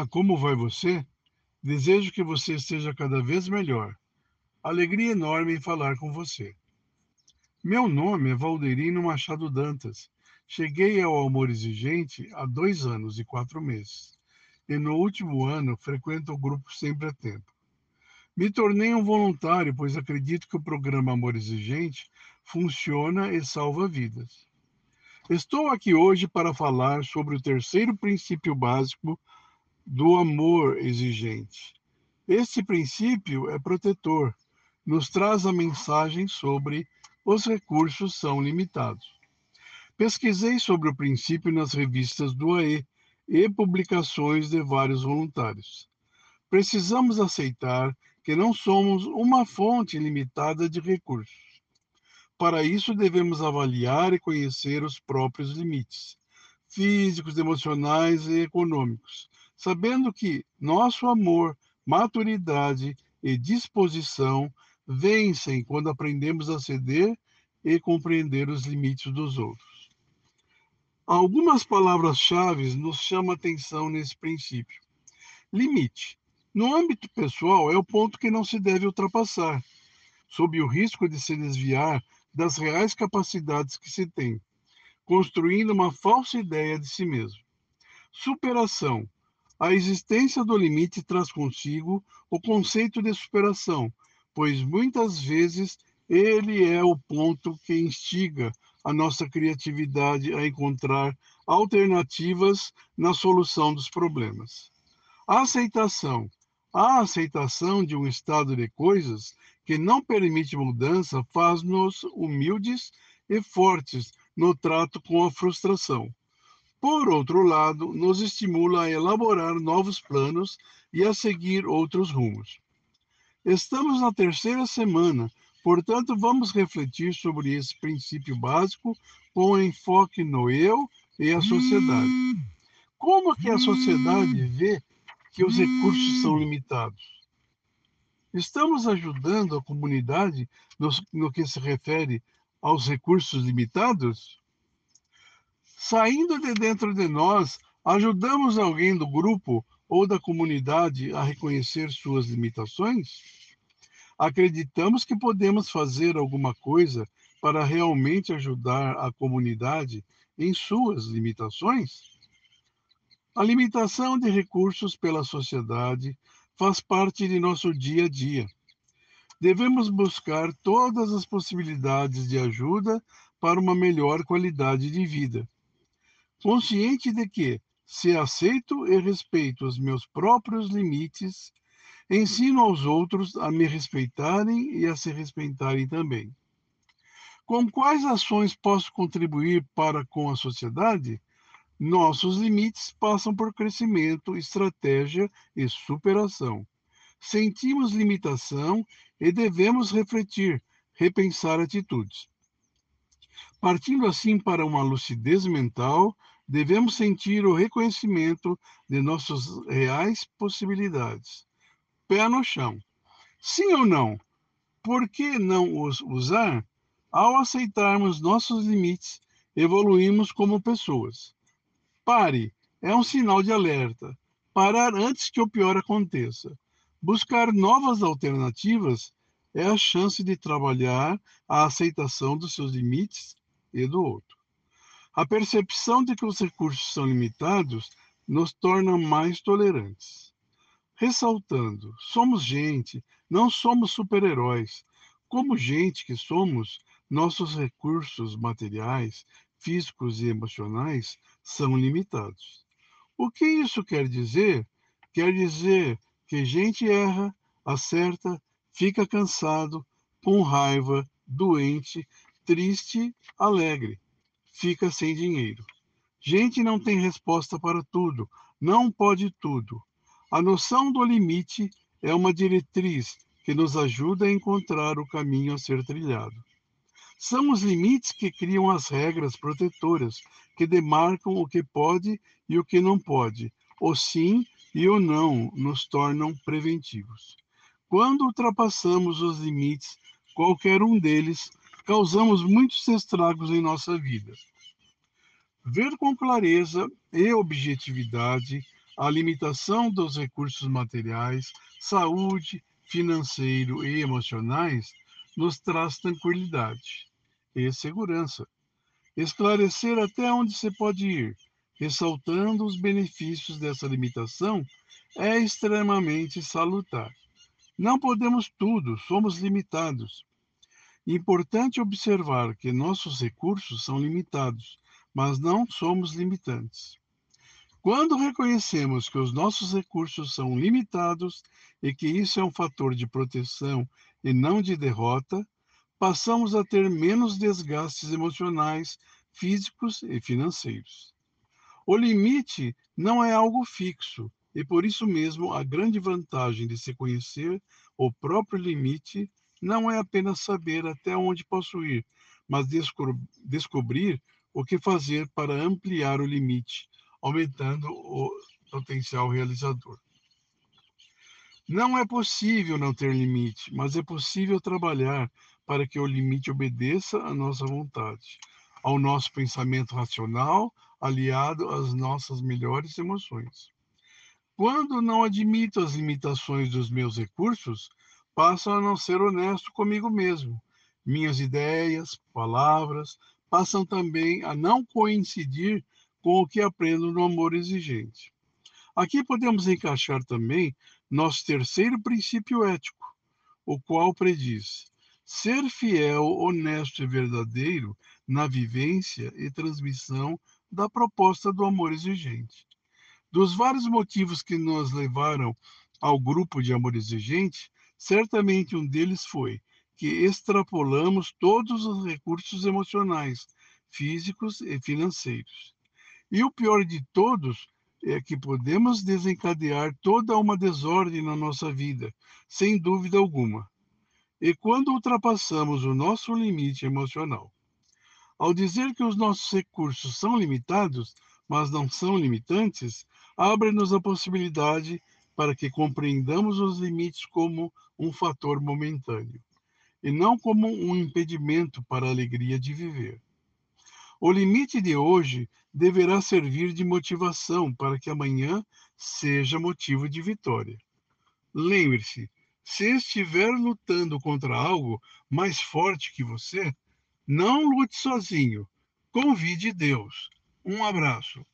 Olá, como vai você? Desejo que você esteja cada vez melhor. Alegria enorme em falar com você. Meu nome é Valderino Machado Dantas. Cheguei ao Amor Exigente há dois anos e quatro meses. E no último ano frequento o grupo Sempre a Tempo. Me tornei um voluntário, pois acredito que o programa Amor Exigente funciona e salva vidas. Estou aqui hoje para falar sobre o terceiro princípio básico do amor exigente. Esse princípio é protetor, nos traz a mensagem sobre os recursos são limitados. Pesquisei sobre o princípio nas revistas do AE e publicações de vários voluntários. Precisamos aceitar que não somos uma fonte limitada de recursos. Para isso, devemos avaliar e conhecer os próprios limites físicos, emocionais e econômicos, sabendo que nosso amor, maturidade e disposição vencem quando aprendemos a ceder e compreender os limites dos outros. Algumas palavras-chave nos chamam a atenção nesse princípio. Limite. No âmbito pessoal, é o ponto que não se deve ultrapassar, sob o risco de se desviar das reais capacidades que se tem, construindo uma falsa ideia de si mesmo. Superação. A existência do limite traz consigo o conceito de superação, pois muitas vezes ele é o ponto que instiga a nossa criatividade a encontrar alternativas na solução dos problemas. A aceitação. A aceitação de um estado de coisas que não permite mudança faz-nos humildes e fortes no trato com a frustração. Por outro lado, nos estimula a elaborar novos planos e a seguir outros rumos. Estamos na terceira semana, portanto, vamos refletir sobre esse princípio básico com enfoque no eu e a sociedade. Como que a sociedade vê que os recursos são limitados? Estamos ajudando a comunidade no, no que se refere aos recursos limitados? Saindo de dentro de nós, ajudamos alguém do grupo ou da comunidade a reconhecer suas limitações? Acreditamos que podemos fazer alguma coisa para realmente ajudar a comunidade em suas limitações? A limitação de recursos pela sociedade faz parte de nosso dia a dia. Devemos buscar todas as possibilidades de ajuda para uma melhor qualidade de vida. Consciente de que, se aceito e respeito os meus próprios limites, ensino aos outros a me respeitarem e a se respeitarem também. Com quais ações posso contribuir para com a sociedade? Nossos limites passam por crescimento, estratégia e superação. Sentimos limitação e devemos refletir, repensar atitudes. Partindo assim para uma lucidez mental, devemos sentir o reconhecimento de nossas reais possibilidades. Pé no chão. Sim ou não? Por que não os usar? Ao aceitarmos nossos limites, evoluímos como pessoas. Pare é um sinal de alerta. Parar antes que o pior aconteça. Buscar novas alternativas é a chance de trabalhar a aceitação dos seus limites e do outro. A percepção de que os recursos são limitados nos torna mais tolerantes. Ressaltando, somos gente, não somos super-heróis. Como gente que somos, nossos recursos materiais, físicos e emocionais são limitados. O que isso quer dizer? Quer dizer que gente erra, acerta, fica cansado, com raiva, doente, triste, alegre, fica sem dinheiro. Gente não tem resposta para tudo, não pode tudo. A noção do limite é uma diretriz que nos ajuda a encontrar o caminho a ser trilhado. São os limites que criam as regras protetoras, que demarcam o que pode e o que não pode, o sim e o não nos tornam preventivos. Quando ultrapassamos os limites, qualquer um deles, causamos muitos estragos em nossa vida. Ver com clareza e objetividade a limitação dos recursos materiais, saúde, financeiro e emocionais nos traz tranquilidade e segurança. Esclarecer até onde se pode ir, ressaltando os benefícios dessa limitação, é extremamente salutar. Não podemos tudo, somos limitados. Importante observar que nossos recursos são limitados, mas não somos limitantes. Quando reconhecemos que os nossos recursos são limitados e que isso é um fator de proteção e não de derrota, passamos a ter menos desgastes emocionais, físicos e financeiros. O limite não é algo fixo, e por isso mesmo a grande vantagem de se conhecer o próprio limite não é apenas saber até onde posso ir, mas desco descobrir o que fazer para ampliar o limite, aumentando o potencial realizador. Não é possível não ter limite, mas é possível trabalhar para que o limite obedeça à nossa vontade, ao nosso pensamento racional, aliado às nossas melhores emoções. Quando não admito as limitações dos meus recursos, passo a não ser honesto comigo mesmo. Minhas ideias, palavras, passam também a não coincidir com o que aprendo no amor exigente. Aqui podemos encaixar também nosso terceiro princípio ético, o qual prediz ser fiel, honesto e verdadeiro na vivência e transmissão da proposta do amor exigente. Dos vários motivos que nos levaram ao grupo de amor exigente, certamente um deles foi que extrapolamos todos os recursos emocionais, físicos e financeiros. E o pior de todos é que podemos desencadear toda uma desordem na nossa vida, sem dúvida alguma. E quando ultrapassamos o nosso limite emocional, ao dizer que os nossos recursos são limitados, mas não são limitantes, abre-nos a possibilidade para que compreendamos os limites como um fator momentâneo e não como um impedimento para a alegria de viver. O limite de hoje deverá servir de motivação para que amanhã seja motivo de vitória. Lembre-se, se estiver lutando contra algo mais forte que você, não lute sozinho. Convide Deus. Um abraço.